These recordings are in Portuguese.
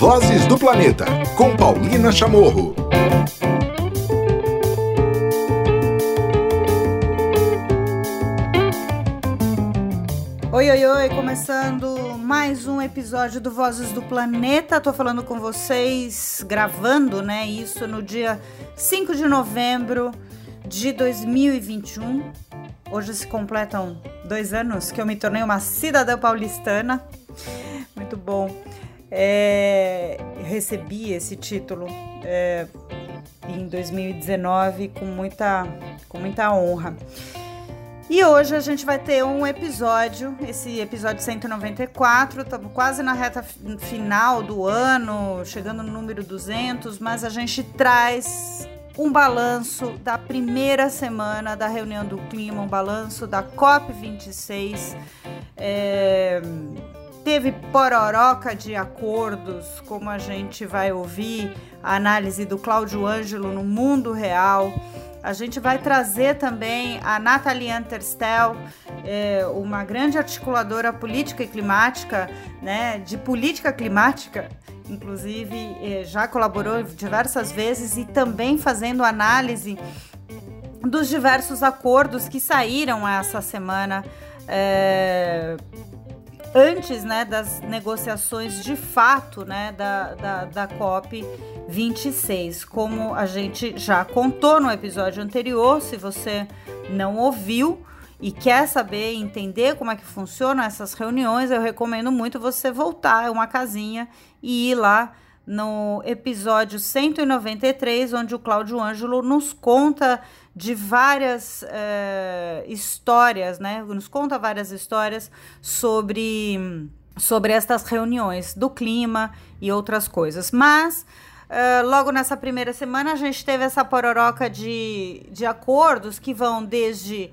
Vozes do Planeta, com Paulina Chamorro. Oi, oi, oi, começando mais um episódio do Vozes do Planeta. Tô falando com vocês, gravando, né? Isso no dia 5 de novembro de 2021. Hoje se completam dois anos que eu me tornei uma cidadã paulistana. Muito bom. É, recebi esse título é, em 2019 com muita, com muita honra. E hoje a gente vai ter um episódio, esse episódio 194, estamos quase na reta final do ano, chegando no número 200, mas a gente traz um balanço da primeira semana da reunião do clima, um balanço da COP26. É, teve pororoca de acordos, como a gente vai ouvir, a análise do Cláudio Ângelo no mundo real. A gente vai trazer também a Nathalie Anterstel, é, uma grande articuladora política e climática, né, de política climática, inclusive é, já colaborou diversas vezes e também fazendo análise dos diversos acordos que saíram essa semana. É, antes né, das negociações de fato né, da, da, da COP 26. Como a gente já contou no episódio anterior, se você não ouviu e quer saber, entender como é que funcionam essas reuniões, eu recomendo muito você voltar a uma casinha e ir lá no episódio 193, onde o Cláudio Ângelo nos conta de várias uh, histórias, né? Nos conta várias histórias sobre, sobre estas reuniões do clima e outras coisas. Mas uh, logo nessa primeira semana a gente teve essa pororoca de, de acordos que vão desde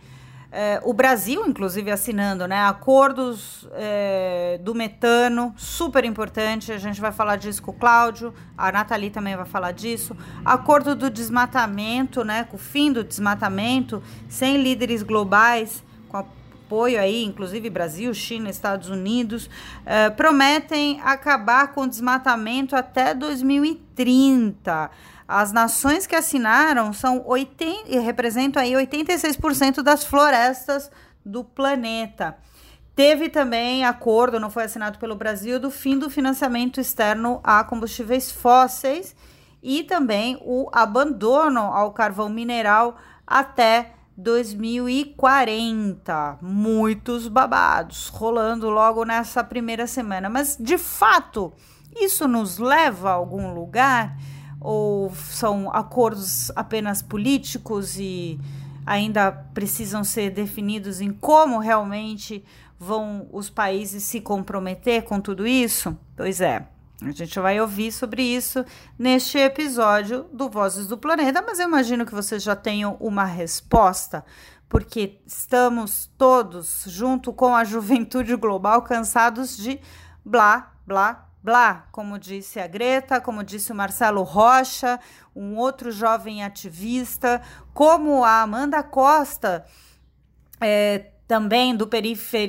é, o Brasil, inclusive, assinando né, acordos é, do metano, super importante. A gente vai falar disso com o Cláudio, a Nathalie também vai falar disso. Acordo do desmatamento, né, o fim do desmatamento, sem líderes globais, com apoio aí, inclusive Brasil, China, Estados Unidos, é, prometem acabar com o desmatamento até 2030. As nações que assinaram são 80, representam aí 86% das florestas do planeta. Teve também acordo, não foi assinado pelo Brasil, do fim do financiamento externo a combustíveis fósseis e também o abandono ao carvão mineral até 2040. Muitos babados rolando logo nessa primeira semana. Mas, de fato, isso nos leva a algum lugar? Ou são acordos apenas políticos e ainda precisam ser definidos em como realmente vão os países se comprometer com tudo isso? Pois é. A gente vai ouvir sobre isso neste episódio do Vozes do Planeta, mas eu imagino que vocês já tenham uma resposta, porque estamos todos, junto com a juventude global, cansados de blá, blá, blá, como disse a Greta, como disse o Marcelo Rocha, um outro jovem ativista, como a Amanda Costa. É, também do,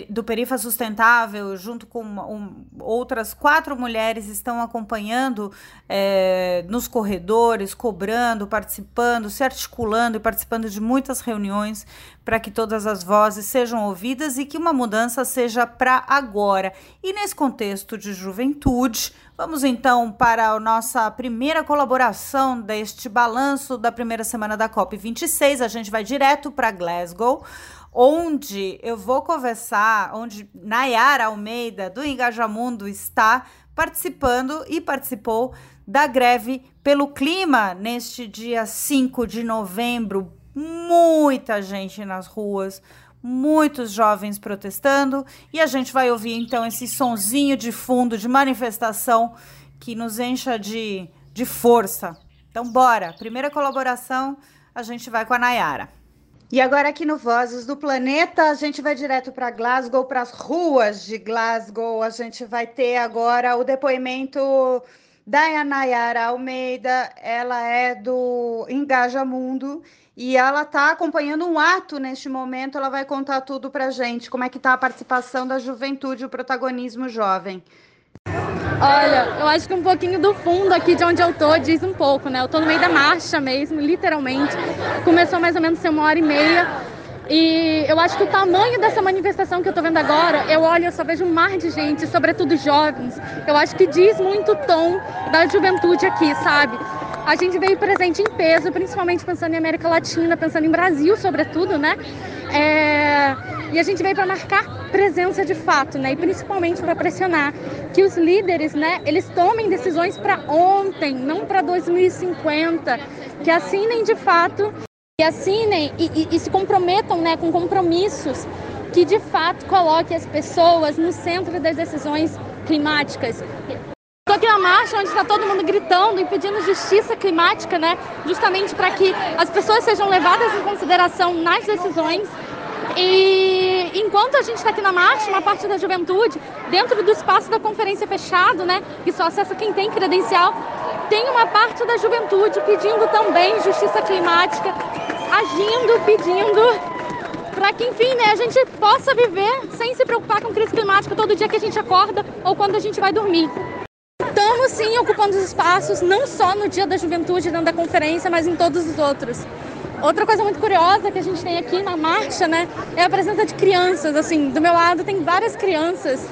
do Perifa Sustentável, junto com um, outras quatro mulheres, estão acompanhando é, nos corredores, cobrando, participando, se articulando e participando de muitas reuniões para que todas as vozes sejam ouvidas e que uma mudança seja para agora. E nesse contexto de juventude, vamos então para a nossa primeira colaboração deste balanço da primeira semana da COP26. A gente vai direto para Glasgow onde eu vou conversar, onde Nayara Almeida, do Engajamundo, está participando e participou da greve pelo clima neste dia 5 de novembro. Muita gente nas ruas, muitos jovens protestando, e a gente vai ouvir então esse sonzinho de fundo de manifestação que nos encha de, de força. Então, bora! Primeira colaboração, a gente vai com a Nayara. E agora aqui no Vozes do Planeta, a gente vai direto para Glasgow, para as ruas de Glasgow. A gente vai ter agora o depoimento da Yanayara Almeida. Ela é do Engaja Mundo e ela está acompanhando um ato neste momento. Ela vai contar tudo para gente, como é que está a participação da juventude, o protagonismo jovem. Olha, eu acho que um pouquinho do fundo aqui de onde eu tô diz um pouco, né? Eu tô no meio da marcha mesmo, literalmente. Começou mais ou menos uma hora e meia. E eu acho que o tamanho dessa manifestação que eu tô vendo agora, eu olho, eu só vejo um mar de gente, sobretudo jovens. Eu acho que diz muito o tom da juventude aqui, sabe? A gente veio presente em peso, principalmente pensando em América Latina, pensando em Brasil, sobretudo, né? É... E a gente veio para marcar presença de fato, né? E principalmente para pressionar que os líderes, né, eles tomem decisões para ontem, não para 2050, que assinem de fato e assinem e, e, e, se comprometam, né, com compromissos que de fato coloquem as pessoas no centro das decisões climáticas. Estou aqui na marcha onde está todo mundo gritando e pedindo justiça climática, né? Justamente para que as pessoas sejam levadas em consideração nas decisões. E enquanto a gente está aqui na marcha, uma parte da juventude, dentro do espaço da conferência fechado, né? Que só acessa quem tem credencial, tem uma parte da juventude pedindo também justiça climática, agindo, pedindo para que, enfim, né, a gente possa viver sem se preocupar com crise climática todo dia que a gente acorda ou quando a gente vai dormir. Estamos sim ocupando os espaços, não só no Dia da Juventude, dentro da conferência, mas em todos os outros. Outra coisa muito curiosa que a gente tem aqui na marcha, né, é a presença de crianças. Assim, do meu lado tem várias crianças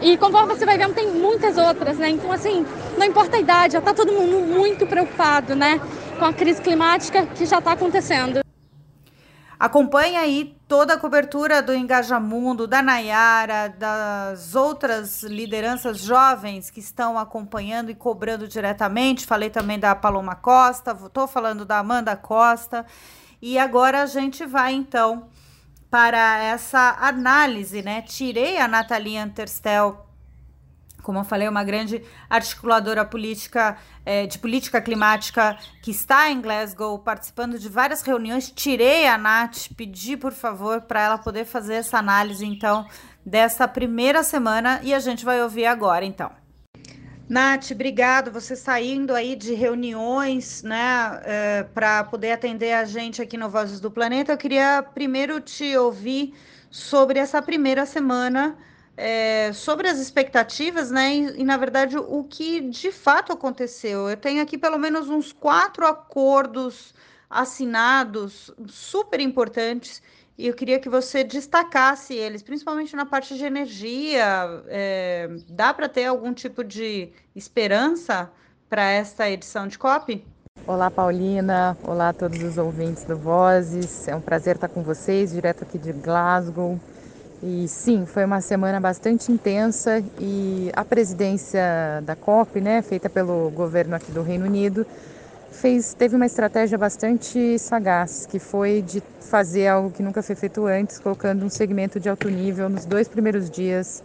e conforme você vai vendo, tem muitas outras, né? Então, assim, não importa a idade, já está todo mundo muito preocupado, né, com a crise climática que já está acontecendo. Acompanhe aí toda a cobertura do Engajamundo, da Nayara, das outras lideranças jovens que estão acompanhando e cobrando diretamente. Falei também da Paloma Costa, estou falando da Amanda Costa. E agora a gente vai então para essa análise, né? Tirei a Natalia Anterstel como eu falei, uma grande articuladora política é, de política climática que está em Glasgow, participando de várias reuniões. Tirei a Nath, pedi por favor para ela poder fazer essa análise então dessa primeira semana e a gente vai ouvir agora então. Nath, obrigado. Você saindo aí de reuniões, né, é, para poder atender a gente aqui no Vozes do Planeta. Eu queria primeiro te ouvir sobre essa primeira semana é, sobre as expectativas, né? E, e, na verdade o que de fato aconteceu. Eu tenho aqui pelo menos uns quatro acordos assinados super importantes e eu queria que você destacasse eles, principalmente na parte de energia. É, dá para ter algum tipo de esperança para esta edição de COP? Olá, Paulina. Olá a todos os ouvintes do Vozes. É um prazer estar com vocês, direto aqui de Glasgow. E sim, foi uma semana bastante intensa e a presidência da COP, né, feita pelo governo aqui do Reino Unido, fez, teve uma estratégia bastante sagaz, que foi de fazer algo que nunca foi feito antes, colocando um segmento de alto nível nos dois primeiros dias,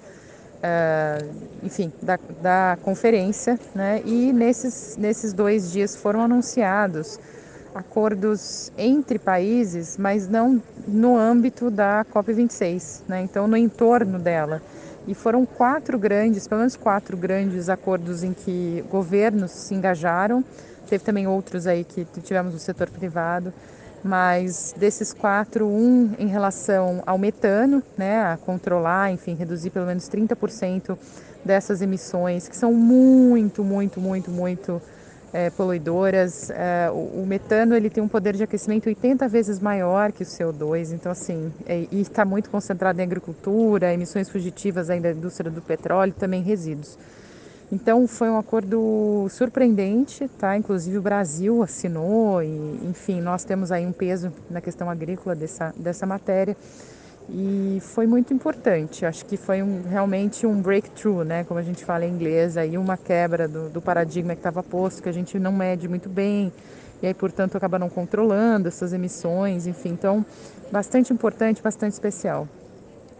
uh, enfim, da, da conferência, né, e nesses, nesses dois dias foram anunciados acordos entre países, mas não no âmbito da COP26, né? então no entorno dela. E foram quatro grandes, pelo menos quatro grandes acordos em que governos se engajaram. Teve também outros aí que tivemos no setor privado, mas desses quatro, um em relação ao metano, né, a controlar, enfim, reduzir pelo menos 30% dessas emissões, que são muito, muito, muito, muito é, poluidoras. É, o, o, metano ele tem um poder de aquecimento 80 vezes maior que o CO2, então assim, é, e está muito concentrado em agricultura, emissões fugitivas ainda da indústria do petróleo, também resíduos. Então foi um acordo surpreendente, tá? Inclusive o Brasil assinou e, enfim, nós temos aí um peso na questão agrícola dessa dessa matéria e foi muito importante. Acho que foi um, realmente um breakthrough, né, como a gente fala em inglês, aí uma quebra do, do paradigma que estava posto, que a gente não mede muito bem e aí, portanto, acaba não controlando essas emissões, enfim. Então, bastante importante, bastante especial.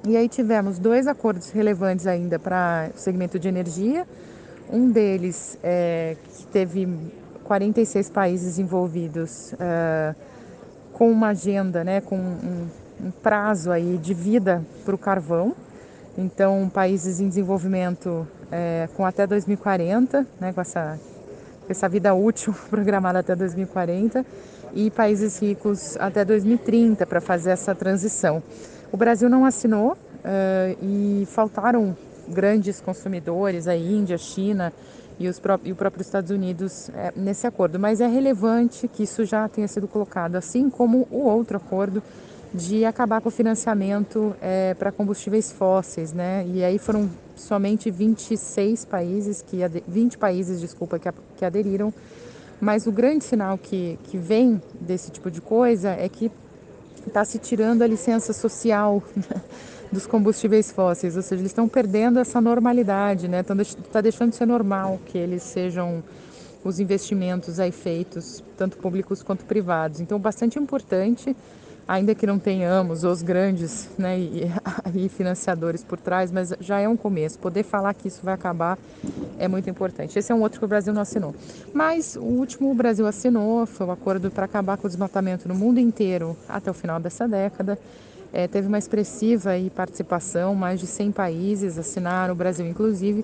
E aí tivemos dois acordos relevantes ainda para o segmento de energia. Um deles é, que teve 46 países envolvidos uh, com uma agenda, né, com um prazo aí de vida para o carvão. Então, países em desenvolvimento é, com até 2040, né, com essa, essa vida útil programada até 2040, e países ricos até 2030 para fazer essa transição. O Brasil não assinou uh, e faltaram grandes consumidores, a Índia, China e, os pró e o próprio Estados Unidos é, nesse acordo. Mas é relevante que isso já tenha sido colocado, assim como o outro acordo de acabar com o financiamento é, para combustíveis fósseis, né? E aí foram somente 26 países que 20 países, desculpa, que, que aderiram. Mas o grande sinal que, que vem desse tipo de coisa é que está se tirando a licença social dos combustíveis fósseis, ou seja, eles estão perdendo essa normalidade, né? Está deixando de ser normal que eles sejam os investimentos aí feitos, tanto públicos quanto privados. Então, bastante importante ainda que não tenhamos os grandes né, e, e, financiadores por trás, mas já é um começo. Poder falar que isso vai acabar é muito importante. Esse é um outro que o Brasil não assinou. Mas o último o Brasil assinou foi o um acordo para acabar com o desmatamento no mundo inteiro até o final dessa década. É, teve uma expressiva participação, mais de 100 países assinaram, o Brasil inclusive.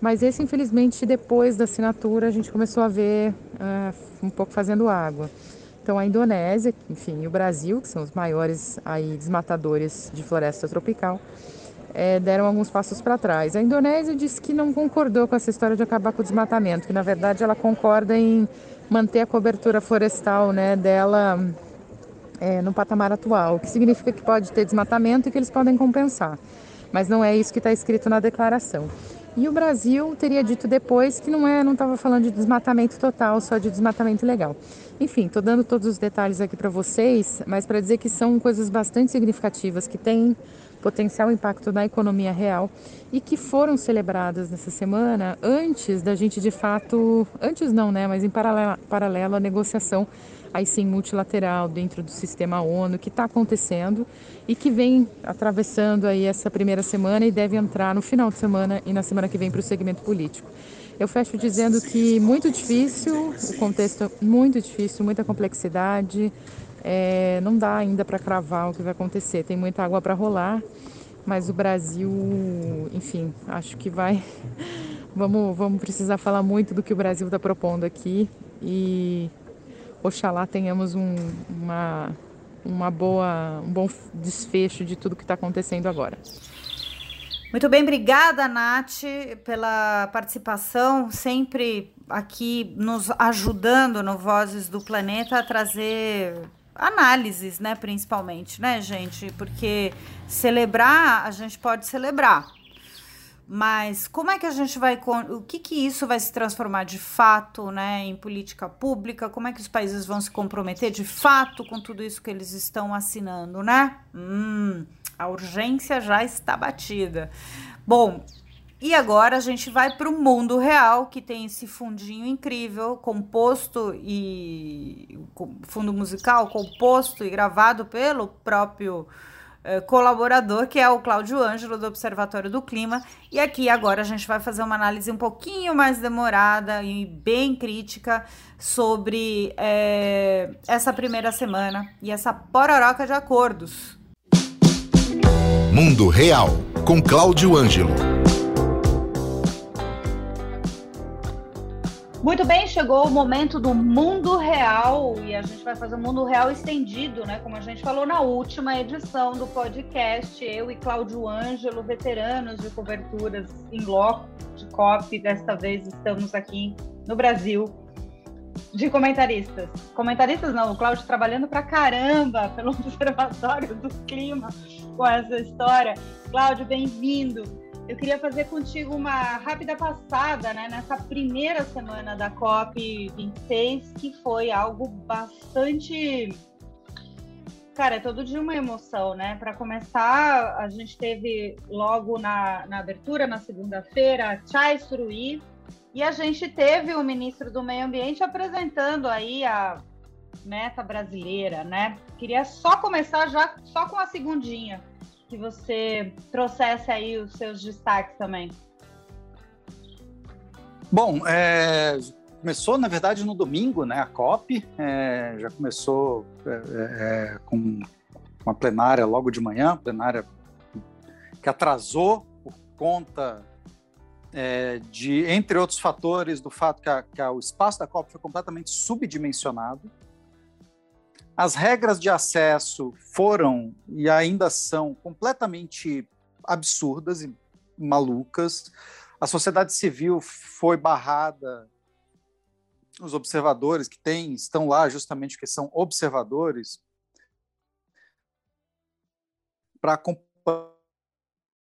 Mas esse, infelizmente, depois da assinatura, a gente começou a ver uh, um pouco fazendo água. Então, a Indonésia, enfim, e o Brasil, que são os maiores aí desmatadores de floresta tropical, é, deram alguns passos para trás. A Indonésia disse que não concordou com essa história de acabar com o desmatamento, que na verdade ela concorda em manter a cobertura florestal né, dela é, no patamar atual, o que significa que pode ter desmatamento e que eles podem compensar. Mas não é isso que está escrito na declaração. E o Brasil teria dito depois que não é, não estava falando de desmatamento total, só de desmatamento legal. Enfim, estou dando todos os detalhes aqui para vocês, mas para dizer que são coisas bastante significativas que têm potencial impacto na economia real e que foram celebradas nessa semana antes da gente de fato, antes não, né, mas em paralelo, paralelo à negociação aí sim multilateral dentro do sistema ONU que está acontecendo e que vem atravessando aí essa primeira semana e deve entrar no final de semana e na semana que vem para o segmento político. Eu fecho dizendo que muito difícil, o contexto é muito difícil, muita complexidade, é, não dá ainda para cravar o que vai acontecer, tem muita água para rolar, mas o Brasil, enfim, acho que vai. Vamos, vamos precisar falar muito do que o Brasil está propondo aqui e oxalá tenhamos um, uma, uma boa, um bom desfecho de tudo que está acontecendo agora. Muito bem, obrigada, Nath, pela participação, sempre aqui nos ajudando no Vozes do Planeta a trazer análises, né, principalmente, né, gente? Porque celebrar, a gente pode celebrar, mas como é que a gente vai. O que, que isso vai se transformar de fato né, em política pública? Como é que os países vão se comprometer de fato com tudo isso que eles estão assinando, né? Hum, a urgência já está batida. Bom, e agora a gente vai para o mundo real, que tem esse fundinho incrível, composto e. fundo musical composto e gravado pelo próprio colaborador, que é o Cláudio Ângelo, do Observatório do Clima. E aqui agora a gente vai fazer uma análise um pouquinho mais demorada e bem crítica sobre é, essa primeira semana e essa pororoca de acordos. Mundo Real, com Cláudio Ângelo. Muito bem, chegou o momento do mundo real e a gente vai fazer um mundo real estendido, né? Como a gente falou na última edição do podcast, eu e Cláudio Ângelo, veteranos de coberturas em loco de COP, desta vez estamos aqui no Brasil de comentaristas. Comentaristas não, o Cláudio trabalhando pra caramba pelo Observatório do Clima com essa história. Cláudio, bem-vindo. Eu queria fazer contigo uma rápida passada né, nessa primeira semana da COP26, que foi algo bastante. Cara, é todo dia uma emoção, né? Para começar, a gente teve logo na, na abertura, na segunda-feira, Chai Suruí, e a gente teve o ministro do Meio Ambiente apresentando aí a meta brasileira, né? Queria só começar já só com a segundinha que você trouxesse aí os seus destaques também. Bom, é, começou na verdade no domingo, né? A COP é, já começou é, é, é com uma plenária logo de manhã, plenária que atrasou por conta é, de, entre outros fatores, do fato que, a, que a, o espaço da COP foi completamente subdimensionado. As regras de acesso foram e ainda são completamente absurdas e malucas. A sociedade civil foi barrada. Os observadores que tem, estão lá justamente porque são observadores para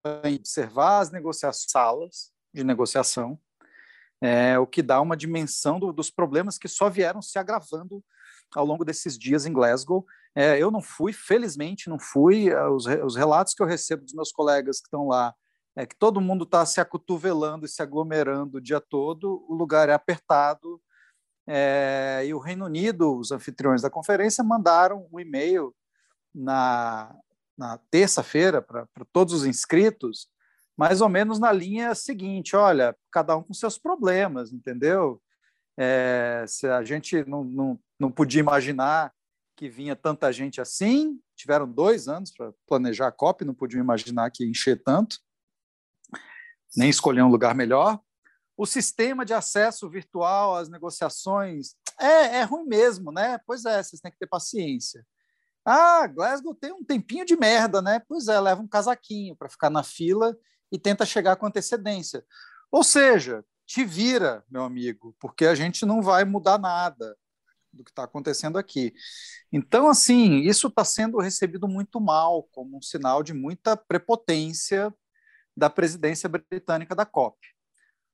observar as negociações, salas de negociação, é, o que dá uma dimensão do, dos problemas que só vieram se agravando ao longo desses dias em Glasgow. É, eu não fui, felizmente não fui. É, os, os, relatos que eu recebo dos meus colegas que estão lá é que todo mundo está se acotovelando e se aglomerando o dia todo, o lugar é apertado. É, e o Reino Unido, os anfitriões da conferência, mandaram um e-mail na, na terça-feira para todos os inscritos, mais ou menos na linha seguinte: olha, cada um com seus problemas, entendeu? É, se a gente não, não, não podia imaginar que vinha tanta gente assim, tiveram dois anos para planejar a COP, não podiam imaginar que ia encher tanto, nem escolher um lugar melhor. O sistema de acesso virtual às negociações é, é ruim mesmo, né? Pois é, vocês têm que ter paciência. Ah, Glasgow tem um tempinho de merda, né? Pois é, leva um casaquinho para ficar na fila e tenta chegar com antecedência. Ou seja, te vira, meu amigo, porque a gente não vai mudar nada do que está acontecendo aqui. Então, assim, isso está sendo recebido muito mal, como um sinal de muita prepotência da presidência britânica da COP.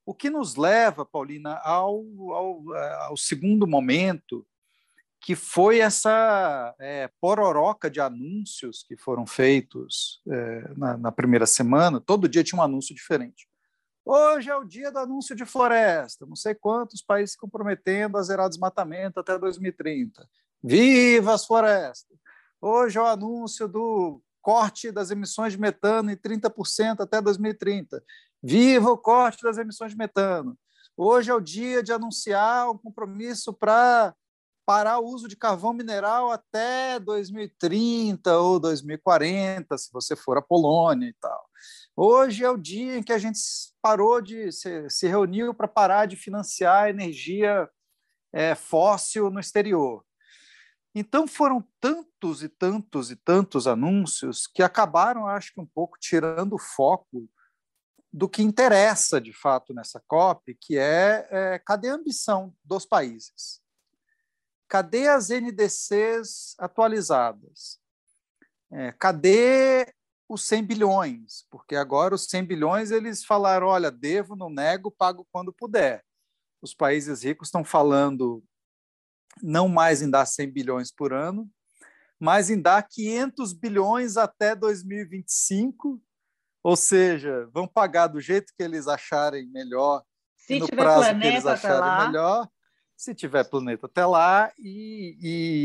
O que nos leva, Paulina, ao, ao, ao segundo momento, que foi essa é, pororoca de anúncios que foram feitos é, na, na, primeira semana. Todo dia tinha um anúncio diferente. Hoje é o dia do anúncio de floresta, não sei quantos países se comprometendo a zerar desmatamento até 2030. Viva as florestas! Hoje é o anúncio do corte das emissões de metano em 30% até 2030. Viva o corte das emissões de metano! Hoje é o dia de anunciar um compromisso para parar o uso de carvão mineral até 2030 ou 2040, se você for a Polônia e tal. Hoje é o dia em que a gente parou de se, se reuniu para parar de financiar energia é, fóssil no exterior. Então foram tantos e tantos e tantos anúncios que acabaram, acho que um pouco tirando o foco do que interessa de fato nessa COP, que é, é cadê a ambição dos países? cadê as NDCs atualizadas? É, cadê os 100 bilhões? Porque agora os 100 bilhões eles falaram, olha, devo, não nego, pago quando puder. Os países ricos estão falando não mais em dar 100 bilhões por ano, mas em dar 500 bilhões até 2025, ou seja, vão pagar do jeito que eles acharem melhor, Se no prazo que eles acharem melhor, se tiver planeta até lá, e,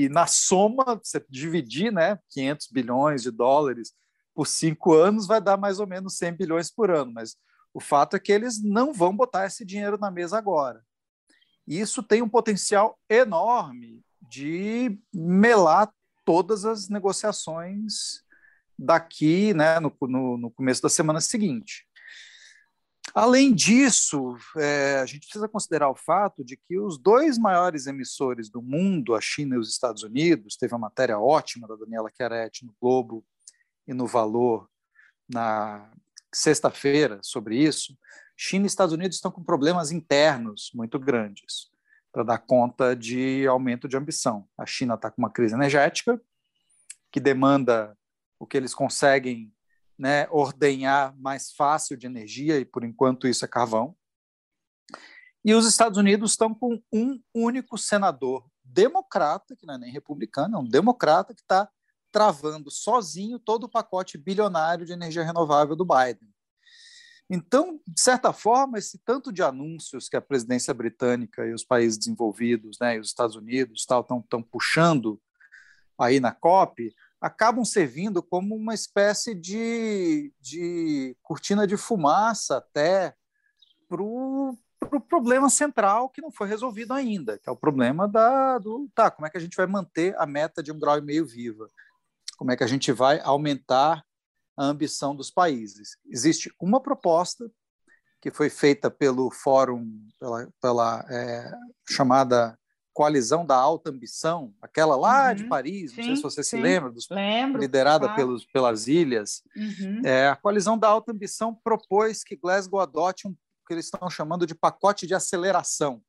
e na soma, você dividir né, 500 bilhões de dólares por cinco anos, vai dar mais ou menos 100 bilhões por ano. Mas o fato é que eles não vão botar esse dinheiro na mesa agora. Isso tem um potencial enorme de melar todas as negociações daqui, né, no, no, no começo da semana seguinte. Além disso, é, a gente precisa considerar o fato de que os dois maiores emissores do mundo, a China e os Estados Unidos, teve uma matéria ótima da Daniela Chiaretti no Globo e no Valor na sexta-feira sobre isso. China e Estados Unidos estão com problemas internos muito grandes para dar conta de aumento de ambição. A China está com uma crise energética que demanda o que eles conseguem né, ordenhar mais fácil de energia, e por enquanto isso é carvão. E os Estados Unidos estão com um único senador democrata, que não é nem republicano, é um democrata que está travando sozinho todo o pacote bilionário de energia renovável do Biden. Então, de certa forma, esse tanto de anúncios que a presidência britânica e os países desenvolvidos, né, e os Estados Unidos, estão puxando aí na COP, acabam servindo como uma espécie de, de cortina de fumaça até para o pro problema central que não foi resolvido ainda, que é o problema da, do tá, como é que a gente vai manter a meta de um grau e meio viva? Como é que a gente vai aumentar a ambição dos países? Existe uma proposta que foi feita pelo fórum, pela, pela é, chamada coalizão da alta ambição, aquela lá uhum, de Paris, sim, não sei se você sim. se lembra, dos, Lembro, liderada claro. pelos, pelas ilhas. Uhum. É, a coalizão da alta ambição propôs que Glasgow adote um que eles estão chamando de pacote de aceleração,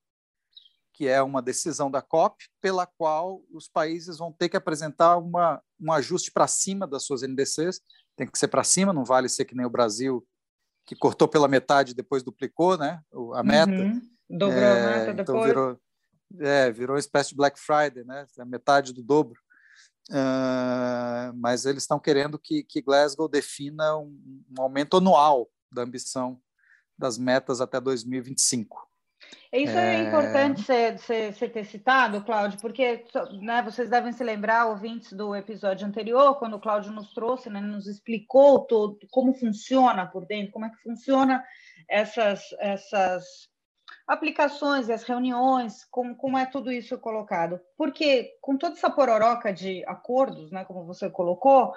que é uma decisão da COP pela qual os países vão ter que apresentar uma, um ajuste para cima das suas NDCs, tem que ser para cima, não vale ser que nem o Brasil, que cortou pela metade e depois duplicou né, a meta. Uhum. Dobrou é, a meta então depois. Virou, é, virou uma espécie de Black Friday, né? A metade do dobro. Uh, mas eles estão querendo que, que Glasgow defina um, um, aumento anual da ambição das metas até 2025. Isso é, é importante você ter citado, Cláudio, porque né, vocês devem se lembrar, ouvintes do episódio anterior, quando o Cláudio nos trouxe, né, nos explicou todo, como funciona por dentro, como é que funciona essas, essas aplicações as reuniões, como, como é tudo isso colocado. Porque com toda essa pororoca de acordos, né, como você colocou,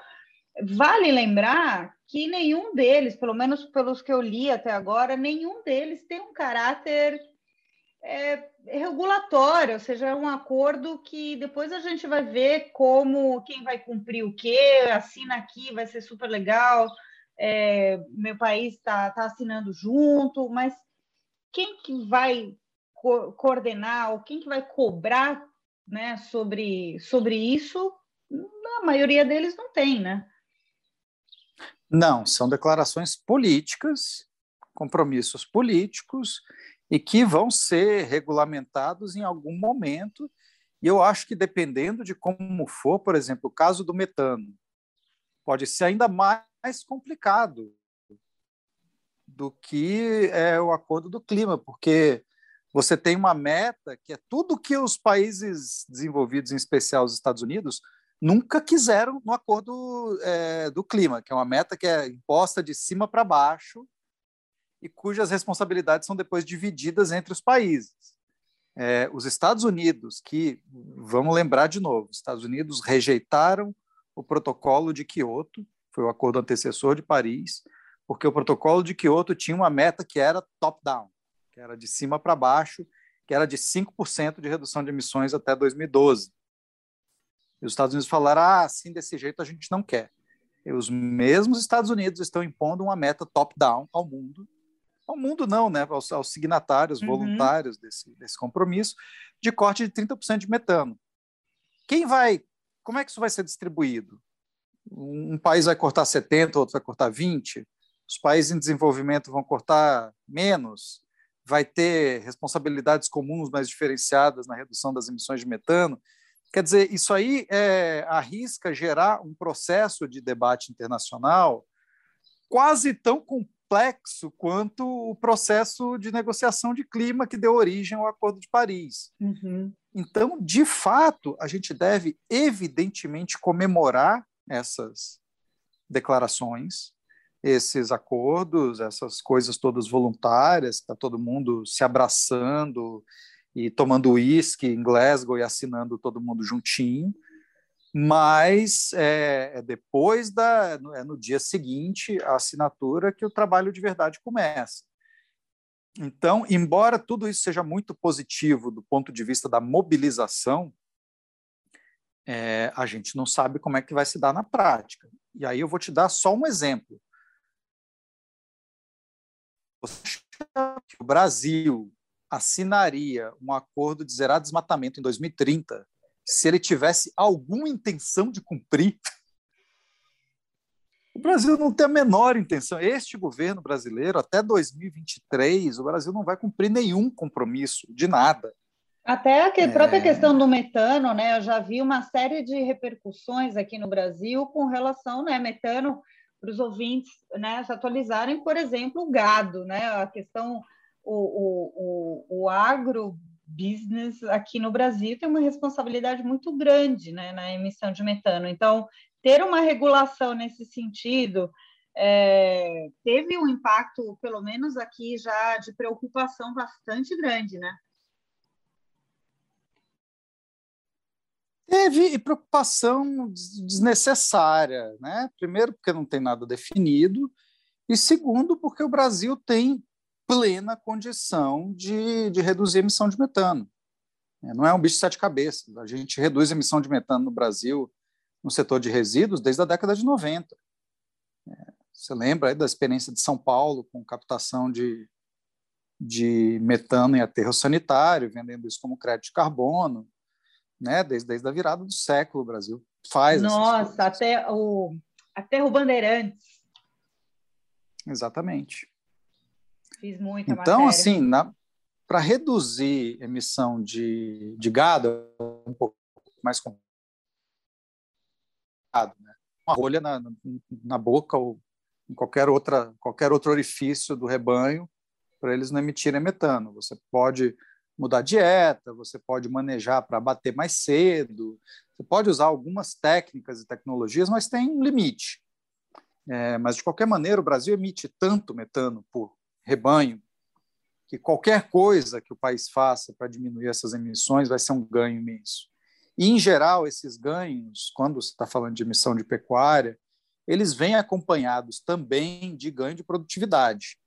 vale lembrar que nenhum deles, pelo menos pelos que eu li até agora, nenhum deles tem um caráter é, regulatório, ou seja, é um acordo que depois a gente vai ver como quem vai cumprir o quê, assina aqui, vai ser super legal, é, meu país está tá assinando junto, mas quem que vai co coordenar ou quem que vai cobrar né, sobre, sobre isso, a maioria deles não tem, né? Não, são declarações políticas, compromissos políticos e que vão ser regulamentados em algum momento. E eu acho que dependendo de como for, por exemplo, o caso do metano, pode ser ainda mais complicado, do que é o acordo do clima, porque você tem uma meta que é tudo que os países desenvolvidos, em especial os Estados Unidos, nunca quiseram no acordo é, do clima, que é uma meta que é imposta de cima para baixo e cujas responsabilidades são depois divididas entre os países. É, os Estados Unidos, que, vamos lembrar de novo, os Estados Unidos rejeitaram o protocolo de Quioto, foi o acordo antecessor de Paris, porque o protocolo de Kyoto tinha uma meta que era top-down, que era de cima para baixo, que era de 5% de redução de emissões até 2012. E os Estados Unidos falaram: ah, assim, desse jeito a gente não quer. E os mesmos Estados Unidos estão impondo uma meta top-down ao mundo, ao mundo não, né, aos, aos signatários uhum. voluntários desse, desse compromisso, de corte de 30% de metano. Quem vai, como é que isso vai ser distribuído? Um país vai cortar 70, outro vai cortar 20? os países em desenvolvimento vão cortar menos, vai ter responsabilidades comuns mais diferenciadas na redução das emissões de metano. Quer dizer, isso aí é, arrisca gerar um processo de debate internacional quase tão complexo quanto o processo de negociação de clima que deu origem ao Acordo de Paris. Uhum. Então, de fato, a gente deve, evidentemente, comemorar essas declarações, esses acordos, essas coisas todas voluntárias, está todo mundo se abraçando e tomando uísque em Glasgow e assinando todo mundo juntinho, mas é, é depois da, é no dia seguinte a assinatura que o trabalho de verdade começa. Então, embora tudo isso seja muito positivo do ponto de vista da mobilização, é, a gente não sabe como é que vai se dar na prática. E aí eu vou te dar só um exemplo. O Brasil assinaria um acordo de zerar desmatamento em 2030 se ele tivesse alguma intenção de cumprir? O Brasil não tem a menor intenção. Este governo brasileiro, até 2023, o Brasil não vai cumprir nenhum compromisso de nada. Até a é... própria questão do metano, né? Eu já vi uma série de repercussões aqui no Brasil com relação, né? Metano para os ouvintes né, se atualizarem, por exemplo, o gado, né? A questão, o, o, o, o agrobusiness aqui no Brasil tem uma responsabilidade muito grande né, na emissão de metano. Então, ter uma regulação nesse sentido é, teve um impacto, pelo menos aqui, já de preocupação bastante grande, né? Teve preocupação desnecessária, né? Primeiro, porque não tem nada definido, e segundo, porque o Brasil tem plena condição de, de reduzir a emissão de metano. É, não é um bicho de sete cabeças. A gente reduz a emissão de metano no Brasil no setor de resíduos desde a década de 90. É, você lembra aí da experiência de São Paulo com captação de, de metano em aterro sanitário, vendendo isso como crédito de carbono, né? desde, desde a virada do século o Brasil faz. Nossa, até o aterro Bandeirantes. Exatamente. Fiz muita Então, matéria. assim, para reduzir emissão de, de gado, um pouco mais complicado, né? uma rolha na, na boca ou em qualquer, outra, qualquer outro orifício do rebanho para eles não emitirem metano. Você pode mudar dieta, você pode manejar para bater mais cedo, você pode usar algumas técnicas e tecnologias, mas tem um limite. É, mas, de qualquer maneira, o Brasil emite tanto metano por rebanho que qualquer coisa que o país faça para diminuir essas emissões vai ser um ganho imenso. E, em geral, esses ganhos, quando você está falando de emissão de pecuária, eles vêm acompanhados também de ganho de produtividade.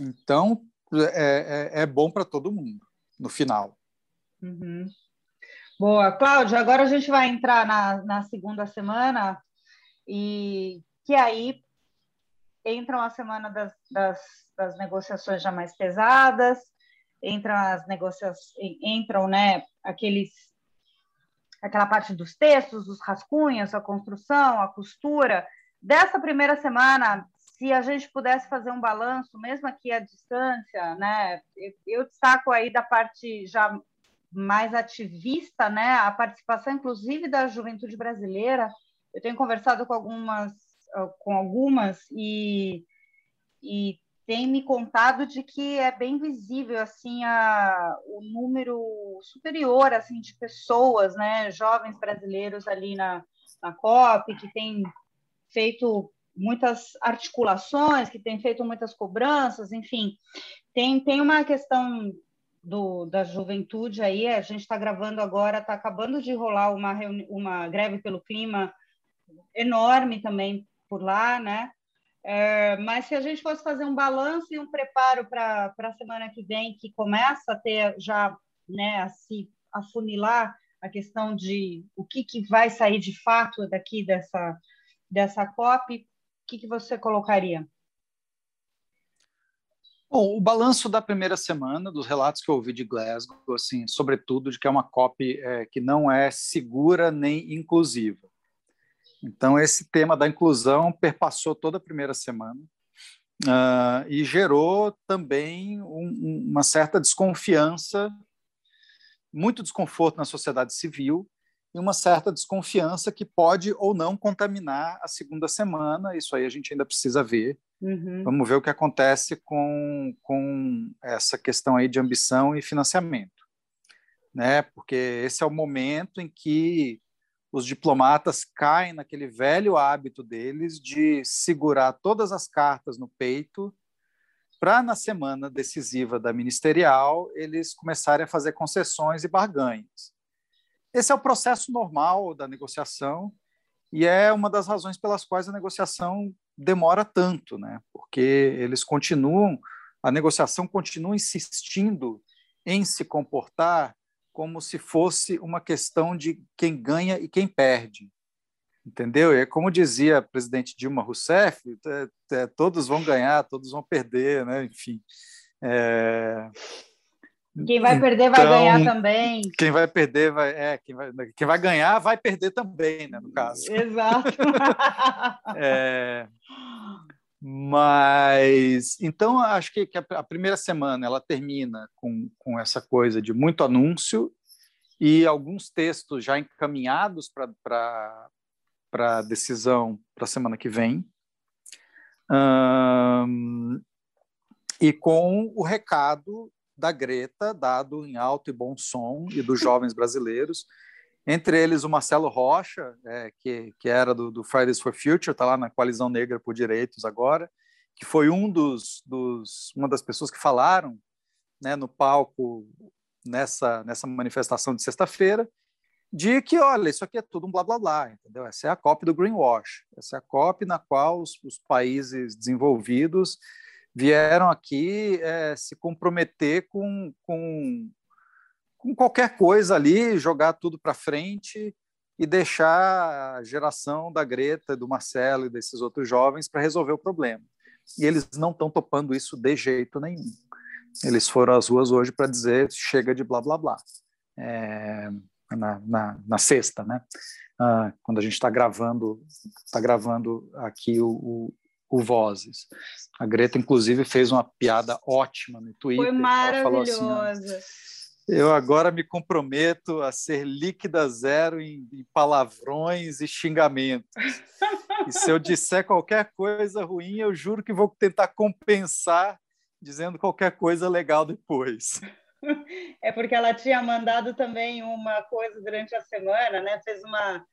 Então, é, é, é bom para todo mundo, no final. Uhum. Boa. Cláudia, agora a gente vai entrar na, na segunda semana, e que aí entram a semana das, das, das negociações já mais pesadas, entram as negociações, entram né, aqueles aquela parte dos textos, dos rascunhos, a construção, a costura. Dessa primeira semana, se a gente pudesse fazer um balanço, mesmo aqui à distância, né? Eu, destaco aí da parte já mais ativista, né? A participação, inclusive, da juventude brasileira. Eu tenho conversado com algumas, com algumas e, e tem me contado de que é bem visível assim a, o número superior assim de pessoas, né, jovens brasileiros ali na, na COP que tem feito muitas articulações, que tem feito muitas cobranças, enfim, tem tem uma questão do, da juventude aí, a gente está gravando agora, está acabando de rolar uma, uma greve pelo clima enorme também por lá, né? É, mas se a gente fosse fazer um balanço e um preparo para a semana que vem, que começa a ter já né, a se afunilar a questão de o que, que vai sair de fato daqui dessa, dessa COP, o que, que você colocaria? Bom, o balanço da primeira semana, dos relatos que eu ouvi de Glasgow, assim, sobretudo de que é uma COP é, que não é segura nem inclusiva. Então, esse tema da inclusão perpassou toda a primeira semana uh, e gerou também um, uma certa desconfiança, muito desconforto na sociedade civil e uma certa desconfiança que pode ou não contaminar a segunda semana. Isso aí a gente ainda precisa ver. Uhum. Vamos ver o que acontece com, com essa questão aí de ambição e financiamento, né? Porque esse é o momento em que os diplomatas caem naquele velho hábito deles de segurar todas as cartas no peito para, na semana decisiva da ministerial, eles começarem a fazer concessões e barganhas. Esse é o processo normal da negociação e é uma das razões pelas quais a negociação demora tanto, né? porque eles continuam, a negociação continua insistindo em se comportar como se fosse uma questão de quem ganha e quem perde. Entendeu? E é como dizia a presidente Dilma Rousseff, é, é, todos vão ganhar, todos vão perder, né? enfim. É... Quem vai perder vai então, ganhar também. Quem vai perder vai, é, quem vai, quem vai ganhar vai perder também, né, no caso. Exato. é, mas, então, acho que, que a, primeira semana ela termina com, com essa coisa de muito anúncio e alguns textos já encaminhados para decisão para a semana que vem. Um, e com o recado da Greta, dado em alto e bom som, e dos jovens brasileiros, entre eles o Marcelo Rocha, é, que, que era do, do, Fridays for Future, está lá na Coalizão Negra por Direitos agora, que foi um dos, dos, uma das pessoas que falaram né, no palco nessa, nessa manifestação de sexta-feira, de que, olha, isso aqui é tudo um blá blá blá, entendeu? Essa é a cópia do greenwash, essa é a cópia na qual os, os países desenvolvidos vieram aqui é, se comprometer com, com com qualquer coisa ali, jogar tudo para frente e deixar a geração da Greta, do Marcelo e desses outros jovens para resolver o problema. E eles não estão topando isso de jeito nenhum. Eles foram às ruas hoje para dizer chega de blá blá blá. É, na, na, na, sexta, né? Ah, quando a gente está gravando, está gravando aqui o, o, o, Vozes. A Greta, inclusive, fez uma piada ótima no Twitter. Foi maravilhosa. Eu agora me comprometo a ser líquida zero em, em palavrões e xingamentos. e se eu disser qualquer coisa ruim, eu juro que vou tentar compensar dizendo qualquer coisa legal depois. É porque ela tinha mandado também uma coisa durante a semana, né? Fez uma.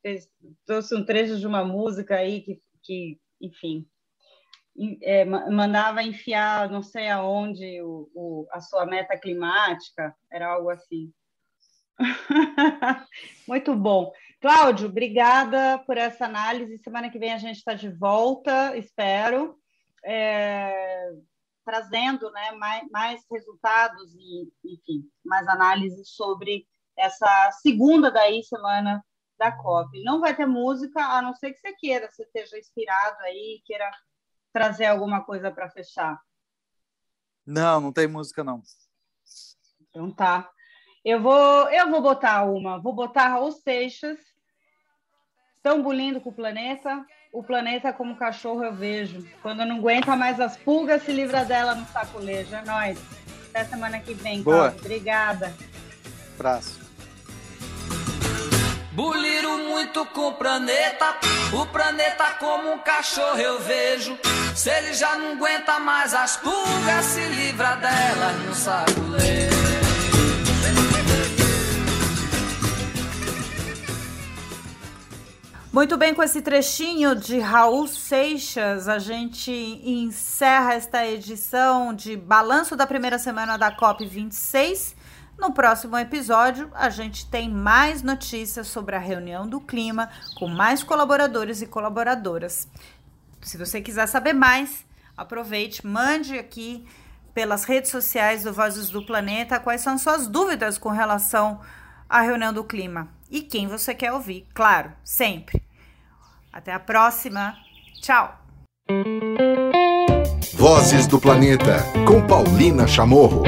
Fez, trouxe um trecho de uma música aí que, que enfim, é, mandava enfiar não sei aonde o, o, a sua meta climática, era algo assim. Muito bom. Cláudio, obrigada por essa análise. Semana que vem a gente está de volta, espero, é, trazendo né, mais, mais resultados e, enfim, mais análises sobre essa segunda daí semana da COP. Não vai ter música, a não ser que você queira, você esteja inspirado aí, queira trazer alguma coisa para fechar? Não, não tem música não. Então tá. Eu vou, eu vou botar uma. Vou botar Raul Seixas. Tão bulindo com o planeta. O planeta como cachorro eu vejo. Quando não aguenta mais as pulgas, se livra dela no sacolejo. É nóis. Até semana que vem, Boa. Obrigada. Abraço. Buliro muito com o planeta, o planeta como um cachorro eu vejo. Se ele já não aguenta mais as pulgas, se livra delas no saculeiro. Muito bem, com esse trechinho de Raul Seixas, a gente encerra esta edição de Balanço da primeira semana da COP26. No próximo episódio, a gente tem mais notícias sobre a reunião do clima com mais colaboradores e colaboradoras. Se você quiser saber mais, aproveite, mande aqui pelas redes sociais do Vozes do Planeta quais são suas dúvidas com relação à reunião do clima e quem você quer ouvir, claro, sempre. Até a próxima. Tchau. Vozes do Planeta com Paulina Chamorro.